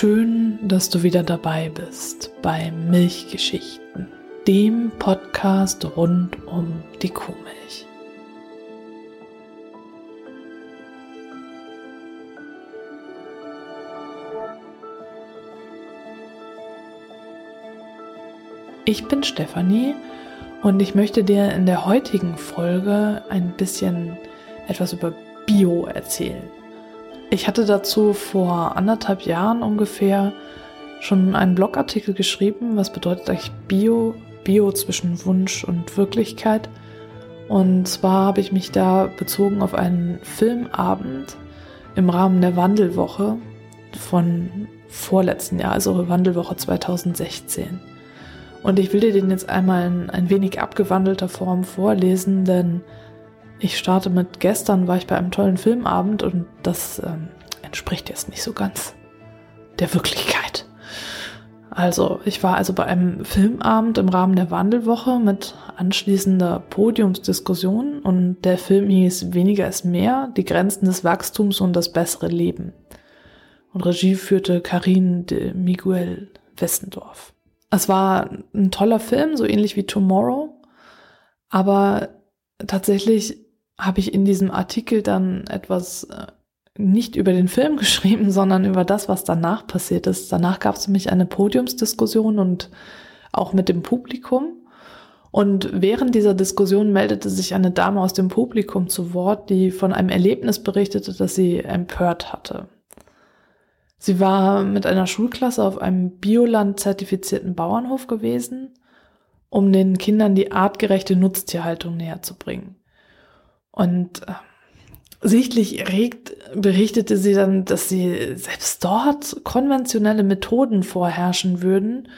Schön, dass du wieder dabei bist bei Milchgeschichten, dem Podcast rund um die Kuhmilch. Ich bin Stefanie und ich möchte dir in der heutigen Folge ein bisschen etwas über Bio erzählen. Ich hatte dazu vor anderthalb Jahren ungefähr schon einen Blogartikel geschrieben, was bedeutet eigentlich Bio, Bio zwischen Wunsch und Wirklichkeit. Und zwar habe ich mich da bezogen auf einen Filmabend im Rahmen der Wandelwoche von vorletzten Jahr, also Wandelwoche 2016. Und ich will dir den jetzt einmal in ein wenig abgewandelter Form vorlesen, denn ich starte mit gestern war ich bei einem tollen Filmabend und das ähm, entspricht jetzt nicht so ganz der Wirklichkeit. Also, ich war also bei einem Filmabend im Rahmen der Wandelwoche mit anschließender Podiumsdiskussion und der Film hieß Weniger ist mehr, die Grenzen des Wachstums und das bessere Leben. Und Regie führte Karin de Miguel Westendorf. Es war ein toller Film, so ähnlich wie Tomorrow, aber tatsächlich habe ich in diesem Artikel dann etwas äh, nicht über den Film geschrieben, sondern über das, was danach passiert ist. Danach gab es nämlich eine Podiumsdiskussion und auch mit dem Publikum. Und während dieser Diskussion meldete sich eine Dame aus dem Publikum zu Wort, die von einem Erlebnis berichtete, das sie empört hatte. Sie war mit einer Schulklasse auf einem Bioland-zertifizierten Bauernhof gewesen, um den Kindern die artgerechte Nutztierhaltung näher zu bringen. Und äh, sichtlich erregt berichtete sie dann, dass sie selbst dort konventionelle Methoden vorherrschen würden,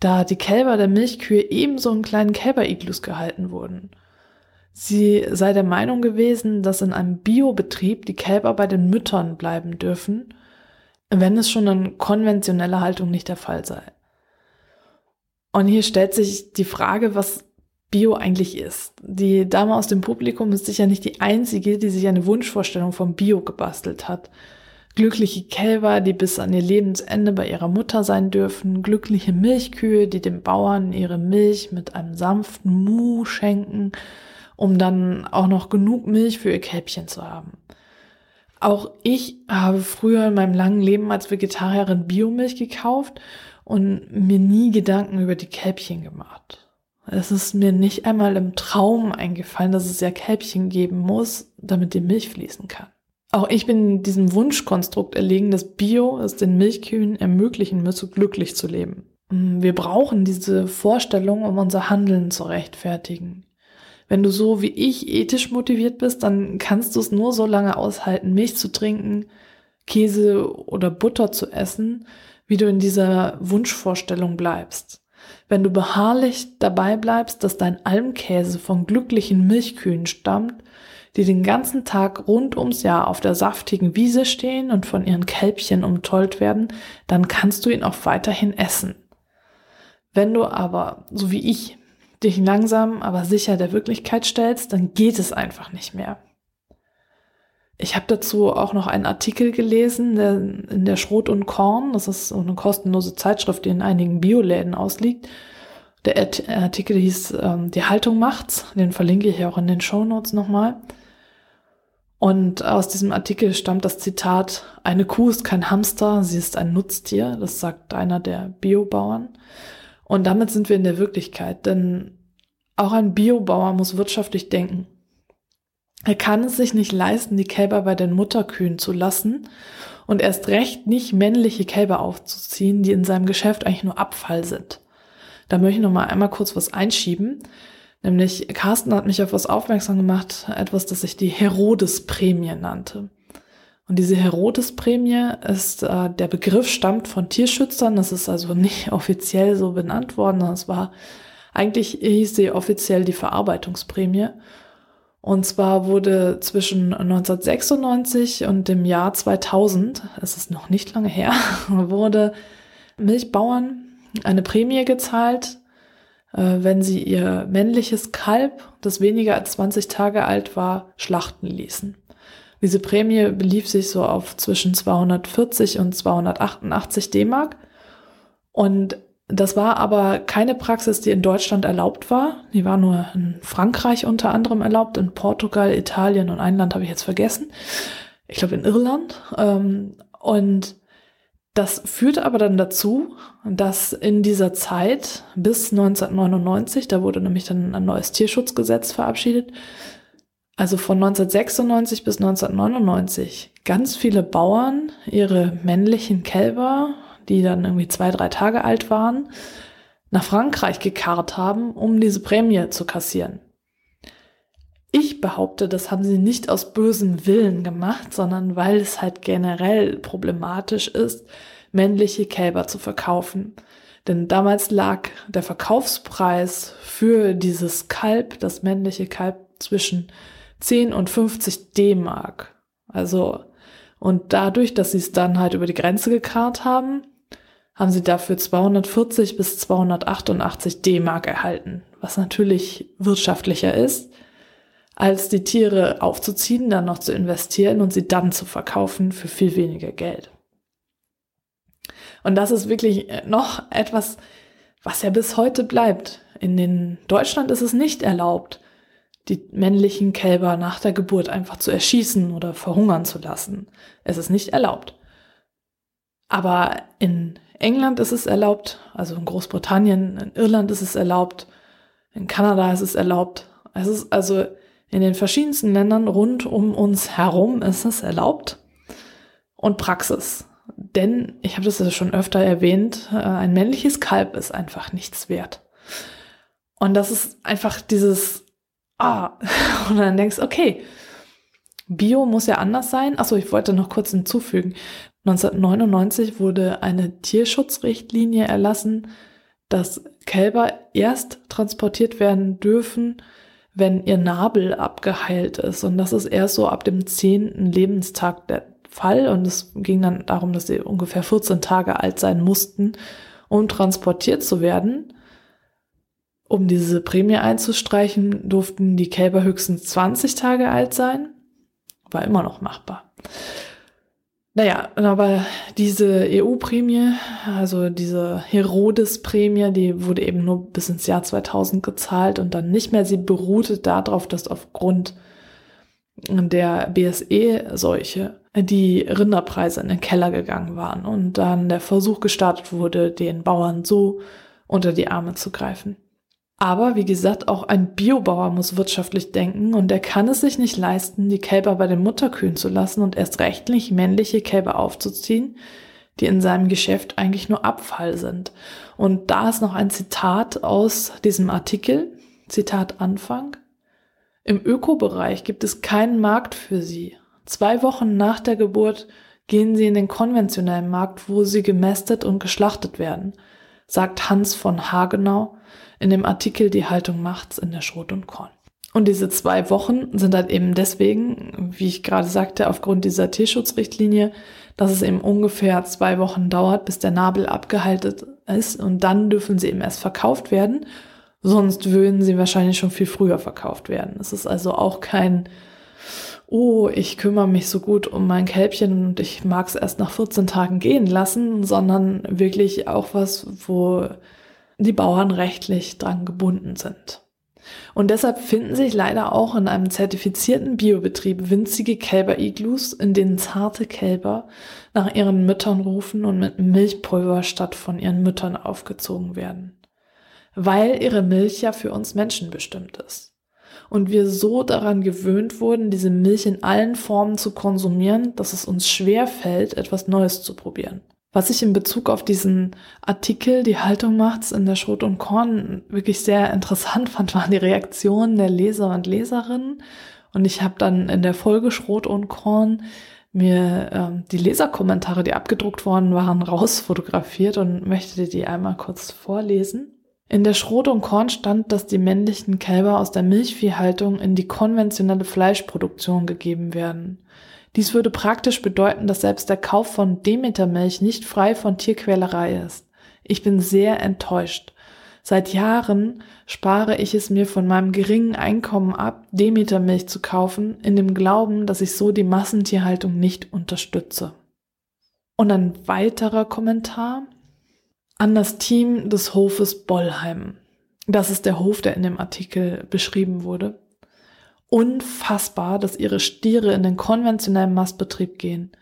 da die Kälber der Milchkühe ebenso in kleinen Kälberiglus gehalten wurden. Sie sei der Meinung gewesen, dass in einem Biobetrieb die Kälber bei den Müttern bleiben dürfen, wenn es schon in konventioneller Haltung nicht der Fall sei. Und hier stellt sich die Frage, was Bio eigentlich ist. Die Dame aus dem Publikum ist sicher nicht die einzige, die sich eine Wunschvorstellung vom Bio gebastelt hat. Glückliche Kälber, die bis an ihr Lebensende bei ihrer Mutter sein dürfen, glückliche Milchkühe, die dem Bauern ihre Milch mit einem sanften Mu schenken, um dann auch noch genug Milch für ihr Kälbchen zu haben. Auch ich habe früher in meinem langen Leben als Vegetarierin Biomilch gekauft und mir nie Gedanken über die Kälbchen gemacht. Es ist mir nicht einmal im Traum eingefallen, dass es ja Kälbchen geben muss, damit die Milch fließen kann. Auch ich bin diesem Wunschkonstrukt erlegen, dass Bio es den Milchkühen ermöglichen müsse, glücklich zu leben. Mm, wir brauchen diese Vorstellung, um unser Handeln zu rechtfertigen. Wenn du so wie ich ethisch motiviert bist, dann kannst du es nur so lange aushalten, Milch zu trinken, Käse oder Butter zu essen, wie du in dieser Wunschvorstellung bleibst. Wenn du beharrlich dabei bleibst, dass dein Almkäse von glücklichen Milchkühen stammt, die den ganzen Tag rund ums Jahr auf der saftigen Wiese stehen und von ihren Kälbchen umtollt werden, dann kannst du ihn auch weiterhin essen. Wenn du aber, so wie ich, dich langsam, aber sicher der Wirklichkeit stellst, dann geht es einfach nicht mehr. Ich habe dazu auch noch einen Artikel gelesen der, in der Schrot und Korn. Das ist so eine kostenlose Zeitschrift, die in einigen Bioläden ausliegt. Der Artikel hieß ähm, Die Haltung macht's. Den verlinke ich auch in den Show Notes nochmal. Und aus diesem Artikel stammt das Zitat, eine Kuh ist kein Hamster, sie ist ein Nutztier. Das sagt einer der Biobauern. Und damit sind wir in der Wirklichkeit, denn auch ein Biobauer muss wirtschaftlich denken. Er kann es sich nicht leisten, die Kälber bei den Mutterkühen zu lassen und erst recht nicht männliche Kälber aufzuziehen, die in seinem Geschäft eigentlich nur Abfall sind. Da möchte ich noch mal einmal kurz was einschieben. Nämlich Carsten hat mich auf was aufmerksam gemacht, etwas, das sich die Herodes-Prämie nannte. Und diese Herodes-Prämie ist, äh, der Begriff stammt von Tierschützern, das ist also nicht offiziell so benannt worden, das war, eigentlich hieß sie offiziell die Verarbeitungsprämie. Und zwar wurde zwischen 1996 und dem Jahr 2000, es ist noch nicht lange her, wurde Milchbauern eine Prämie gezahlt, äh, wenn sie ihr männliches Kalb, das weniger als 20 Tage alt war, schlachten ließen. Diese Prämie belief sich so auf zwischen 240 und 288 D-Mark. Und das war aber keine Praxis, die in Deutschland erlaubt war. Die war nur in Frankreich unter anderem erlaubt, in Portugal, Italien und ein Land habe ich jetzt vergessen. Ich glaube in Irland. Ähm, und das führte aber dann dazu, dass in dieser Zeit bis 1999, da wurde nämlich dann ein neues Tierschutzgesetz verabschiedet, also von 1996 bis 1999, ganz viele Bauern ihre männlichen Kälber, die dann irgendwie zwei, drei Tage alt waren, nach Frankreich gekarrt haben, um diese Prämie zu kassieren. Ich behaupte, das haben sie nicht aus bösem Willen gemacht, sondern weil es halt generell problematisch ist, männliche Kälber zu verkaufen. Denn damals lag der Verkaufspreis für dieses Kalb, das männliche Kalb, zwischen 10 und 50 D-Mark. Also, und dadurch, dass sie es dann halt über die Grenze gekarrt haben, haben sie dafür 240 bis 288 D-Mark erhalten, was natürlich wirtschaftlicher ist, als die Tiere aufzuziehen, dann noch zu investieren und sie dann zu verkaufen für viel weniger Geld. Und das ist wirklich noch etwas, was ja bis heute bleibt. In den Deutschland ist es nicht erlaubt, die männlichen Kälber nach der Geburt einfach zu erschießen oder verhungern zu lassen. Es ist nicht erlaubt. Aber in England ist es erlaubt, also in Großbritannien, in Irland ist es erlaubt, in Kanada ist es erlaubt. Es ist also in den verschiedensten Ländern rund um uns herum ist es erlaubt und Praxis. Denn, ich habe das ja schon öfter erwähnt, äh, ein männliches Kalb ist einfach nichts wert. Und das ist einfach dieses ah, und dann denkst, okay, Bio muss ja anders sein. Achso, ich wollte noch kurz hinzufügen. 1999 wurde eine Tierschutzrichtlinie erlassen, dass Kälber erst transportiert werden dürfen, wenn ihr Nabel abgeheilt ist. Und das ist erst so ab dem zehnten Lebenstag der Fall. Und es ging dann darum, dass sie ungefähr 14 Tage alt sein mussten, um transportiert zu werden. Um diese Prämie einzustreichen, durften die Kälber höchstens 20 Tage alt sein. War immer noch machbar. Naja, aber diese EU-Prämie, also diese Herodes-Prämie, die wurde eben nur bis ins Jahr 2000 gezahlt und dann nicht mehr. Sie beruhte darauf, dass aufgrund der BSE-Seuche die Rinderpreise in den Keller gegangen waren und dann der Versuch gestartet wurde, den Bauern so unter die Arme zu greifen. Aber wie gesagt, auch ein Biobauer muss wirtschaftlich denken und er kann es sich nicht leisten, die Kälber bei den Mutterkühen zu lassen und erst rechtlich männliche Kälber aufzuziehen, die in seinem Geschäft eigentlich nur Abfall sind. Und da ist noch ein Zitat aus diesem Artikel, Zitat Anfang. Im Ökobereich gibt es keinen Markt für sie. Zwei Wochen nach der Geburt gehen sie in den konventionellen Markt, wo sie gemästet und geschlachtet werden, sagt Hans von Hagenau, in dem Artikel Die Haltung macht's in der Schrot und Korn. Und diese zwei Wochen sind halt eben deswegen, wie ich gerade sagte, aufgrund dieser Tierschutzrichtlinie, dass es eben ungefähr zwei Wochen dauert, bis der Nabel abgehalten ist und dann dürfen sie eben erst verkauft werden. Sonst würden sie wahrscheinlich schon viel früher verkauft werden. Es ist also auch kein, oh, ich kümmere mich so gut um mein Kälbchen und ich mag es erst nach 14 Tagen gehen lassen, sondern wirklich auch was, wo die Bauern rechtlich dran gebunden sind. Und deshalb finden sich leider auch in einem zertifizierten Biobetrieb winzige Kälber-Iglus, in denen zarte Kälber nach ihren Müttern rufen und mit Milchpulver statt von ihren Müttern aufgezogen werden. Weil ihre Milch ja für uns Menschen bestimmt ist. Und wir so daran gewöhnt wurden, diese Milch in allen Formen zu konsumieren, dass es uns schwer fällt, etwas Neues zu probieren. Was ich in Bezug auf diesen Artikel, die Haltung macht's in der Schrot und Korn, wirklich sehr interessant fand, waren die Reaktionen der Leser und Leserinnen. Und ich habe dann in der Folge Schrot und Korn mir ähm, die Leserkommentare, die abgedruckt worden waren, rausfotografiert und möchte die einmal kurz vorlesen. In der Schrot und Korn stand, dass die männlichen Kälber aus der Milchviehhaltung in die konventionelle Fleischproduktion gegeben werden. Dies würde praktisch bedeuten, dass selbst der Kauf von Demetermilch nicht frei von Tierquälerei ist. Ich bin sehr enttäuscht. Seit Jahren spare ich es mir von meinem geringen Einkommen ab, Demetermilch zu kaufen, in dem Glauben, dass ich so die Massentierhaltung nicht unterstütze. Und ein weiterer Kommentar an das Team des Hofes Bollheim. Das ist der Hof, der in dem Artikel beschrieben wurde. Unfassbar, dass ihre Stiere in den konventionellen Mastbetrieb gehen.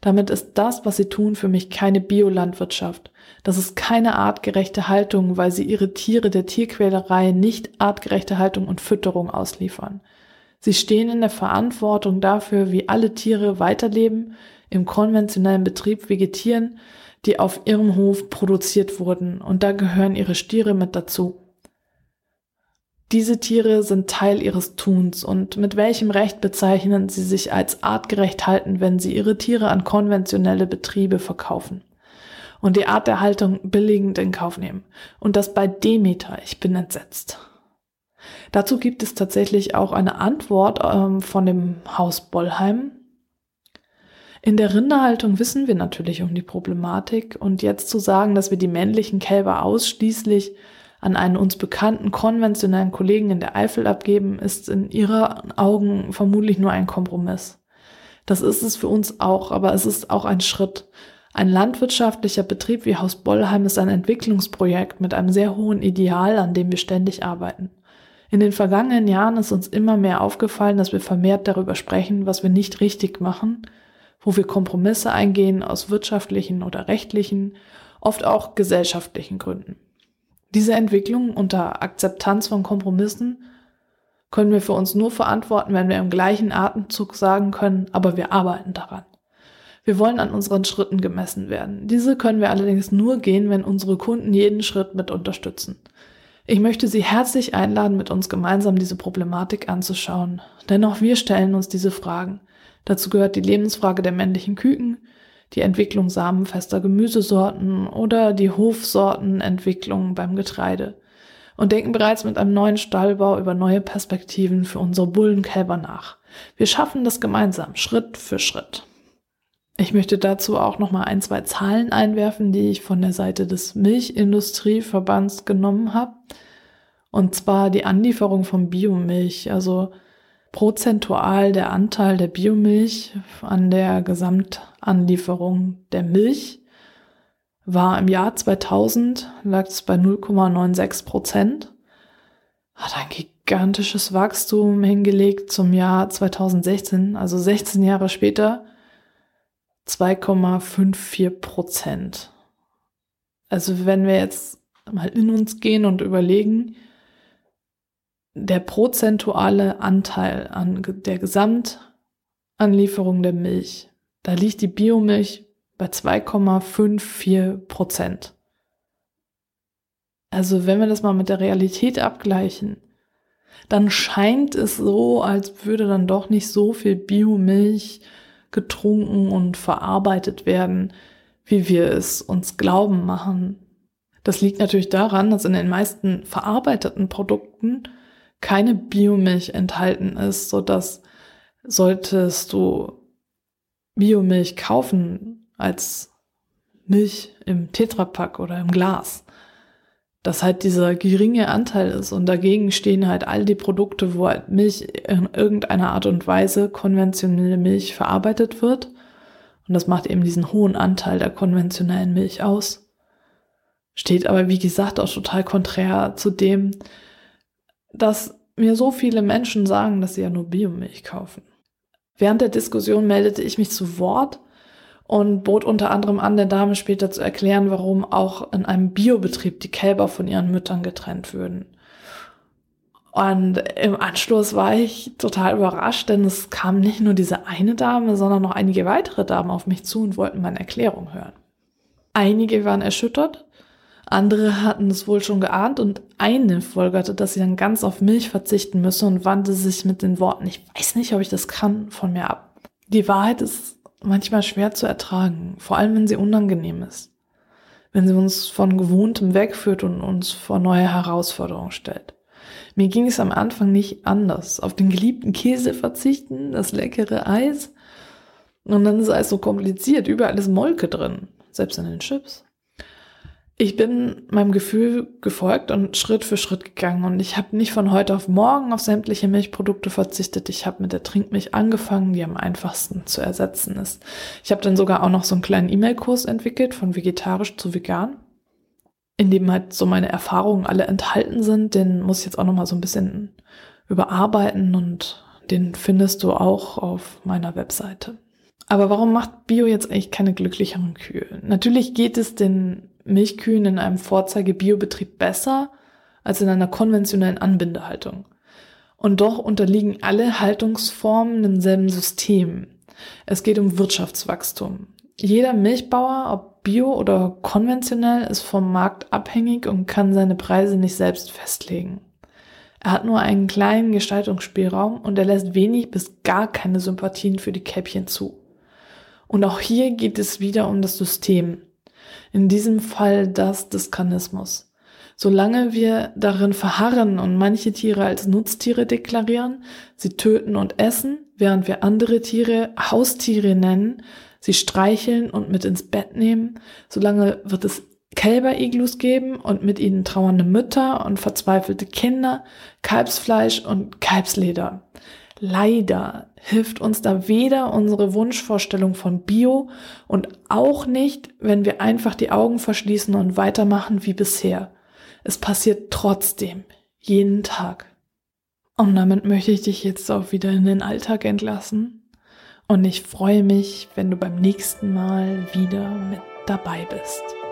Damit ist das, was sie tun, für mich keine Biolandwirtschaft. Das ist keine artgerechte Haltung, weil sie ihre Tiere der Tierquälerei nicht artgerechte Haltung und Fütterung ausliefern. Sie stehen in der Verantwortung dafür, wie alle Tiere weiterleben, im konventionellen Betrieb vegetieren, die auf ihrem Hof produziert wurden, und da gehören ihre Stiere mit dazu. Diese Tiere sind Teil ihres Tuns und mit welchem Recht bezeichnen sie sich als artgerecht halten, wenn sie ihre Tiere an konventionelle Betriebe verkaufen und die Art der Haltung billigend in Kauf nehmen. Und das bei Demeter. Ich bin entsetzt. Dazu gibt es tatsächlich auch eine Antwort ähm, von dem Haus Bollheim. In der Rinderhaltung wissen wir natürlich um die Problematik und jetzt zu sagen, dass wir die männlichen Kälber ausschließlich an einen uns bekannten konventionellen Kollegen in der Eifel abgeben, ist in ihren Augen vermutlich nur ein Kompromiss. Das ist es für uns auch, aber es ist auch ein Schritt. Ein landwirtschaftlicher Betrieb wie Haus Bollheim ist ein Entwicklungsprojekt mit einem sehr hohen Ideal, an dem wir ständig arbeiten. In den vergangenen Jahren ist uns immer mehr aufgefallen, dass wir vermehrt darüber sprechen, was wir nicht richtig machen, wo wir Kompromisse eingehen aus wirtschaftlichen oder rechtlichen, oft auch gesellschaftlichen Gründen. Diese Entwicklung unter Akzeptanz von Kompromissen können wir für uns nur verantworten, wenn wir im gleichen Atemzug sagen können, aber wir arbeiten daran. Wir wollen an unseren Schritten gemessen werden. Diese können wir allerdings nur gehen, wenn unsere Kunden jeden Schritt mit unterstützen. Ich möchte Sie herzlich einladen, mit uns gemeinsam diese Problematik anzuschauen. Denn auch wir stellen uns diese Fragen. Dazu gehört die Lebensfrage der männlichen Küken, die Entwicklung samenfester Gemüsesorten oder die Hofsortenentwicklung beim Getreide und denken bereits mit einem neuen Stallbau über neue Perspektiven für unsere Bullenkälber nach. Wir schaffen das gemeinsam, Schritt für Schritt. Ich möchte dazu auch noch mal ein, zwei Zahlen einwerfen, die ich von der Seite des Milchindustrieverbands genommen habe. Und zwar die Anlieferung von Biomilch. Also prozentual der Anteil der Biomilch an der Gesamtanlieferung der Milch war im Jahr 2000, lag es bei 0,96 Prozent, hat ein gigantisches Wachstum hingelegt zum Jahr 2016, also 16 Jahre später 2,54 Prozent. Also wenn wir jetzt mal in uns gehen und überlegen, der prozentuale Anteil an der Gesamtanlieferung der Milch, da liegt die Biomilch bei 2,54 Prozent. Also wenn wir das mal mit der Realität abgleichen, dann scheint es so, als würde dann doch nicht so viel Biomilch getrunken und verarbeitet werden, wie wir es uns glauben machen. Das liegt natürlich daran, dass in den meisten verarbeiteten Produkten keine Biomilch enthalten ist, so dass solltest du Biomilch kaufen als Milch im Tetrapack oder im Glas, dass halt dieser geringe Anteil ist und dagegen stehen halt all die Produkte, wo halt Milch in irgendeiner Art und Weise konventionelle Milch verarbeitet wird. Und das macht eben diesen hohen Anteil der konventionellen Milch aus. Steht aber, wie gesagt, auch total konträr zu dem, dass mir so viele Menschen sagen, dass sie ja nur Biomilch kaufen. Während der Diskussion meldete ich mich zu Wort und bot unter anderem an, der Dame später zu erklären, warum auch in einem Biobetrieb die Kälber von ihren Müttern getrennt würden. Und im Anschluss war ich total überrascht, denn es kam nicht nur diese eine Dame, sondern noch einige weitere Damen auf mich zu und wollten meine Erklärung hören. Einige waren erschüttert, andere hatten es wohl schon geahnt und eine folgerte, dass sie dann ganz auf Milch verzichten müsse und wandte sich mit den Worten, ich weiß nicht, ob ich das kann, von mir ab. Die Wahrheit ist manchmal schwer zu ertragen, vor allem wenn sie unangenehm ist. Wenn sie uns von Gewohntem wegführt und uns vor neue Herausforderungen stellt. Mir ging es am Anfang nicht anders. Auf den geliebten Käse verzichten, das leckere Eis. Und dann ist alles so kompliziert. Überall ist Molke drin. Selbst in den Chips. Ich bin meinem Gefühl gefolgt und Schritt für Schritt gegangen und ich habe nicht von heute auf morgen auf sämtliche Milchprodukte verzichtet. Ich habe mit der Trinkmilch angefangen, die am einfachsten zu ersetzen ist. Ich habe dann sogar auch noch so einen kleinen E-Mail-Kurs entwickelt von vegetarisch zu vegan, in dem halt so meine Erfahrungen alle enthalten sind. Den muss ich jetzt auch noch mal so ein bisschen überarbeiten und den findest du auch auf meiner Webseite. Aber warum macht Bio jetzt eigentlich keine glücklicheren Kühe? Natürlich geht es den Milchkühen in einem Vorzeige-Biobetrieb besser als in einer konventionellen Anbindehaltung. Und doch unterliegen alle Haltungsformen demselben System. Es geht um Wirtschaftswachstum. Jeder Milchbauer, ob bio oder konventionell, ist vom Markt abhängig und kann seine Preise nicht selbst festlegen. Er hat nur einen kleinen Gestaltungsspielraum und er lässt wenig bis gar keine Sympathien für die Käppchen zu. Und auch hier geht es wieder um das System. In diesem Fall das des Kanismus. Solange wir darin verharren und manche Tiere als Nutztiere deklarieren, sie töten und essen, während wir andere Tiere Haustiere nennen, sie streicheln und mit ins Bett nehmen, solange wird es Kälberiglus geben und mit ihnen trauernde Mütter und verzweifelte Kinder, Kalbsfleisch und Kalbsleder. Leider hilft uns da weder unsere Wunschvorstellung von Bio und auch nicht, wenn wir einfach die Augen verschließen und weitermachen wie bisher. Es passiert trotzdem, jeden Tag. Und damit möchte ich dich jetzt auch wieder in den Alltag entlassen. Und ich freue mich, wenn du beim nächsten Mal wieder mit dabei bist.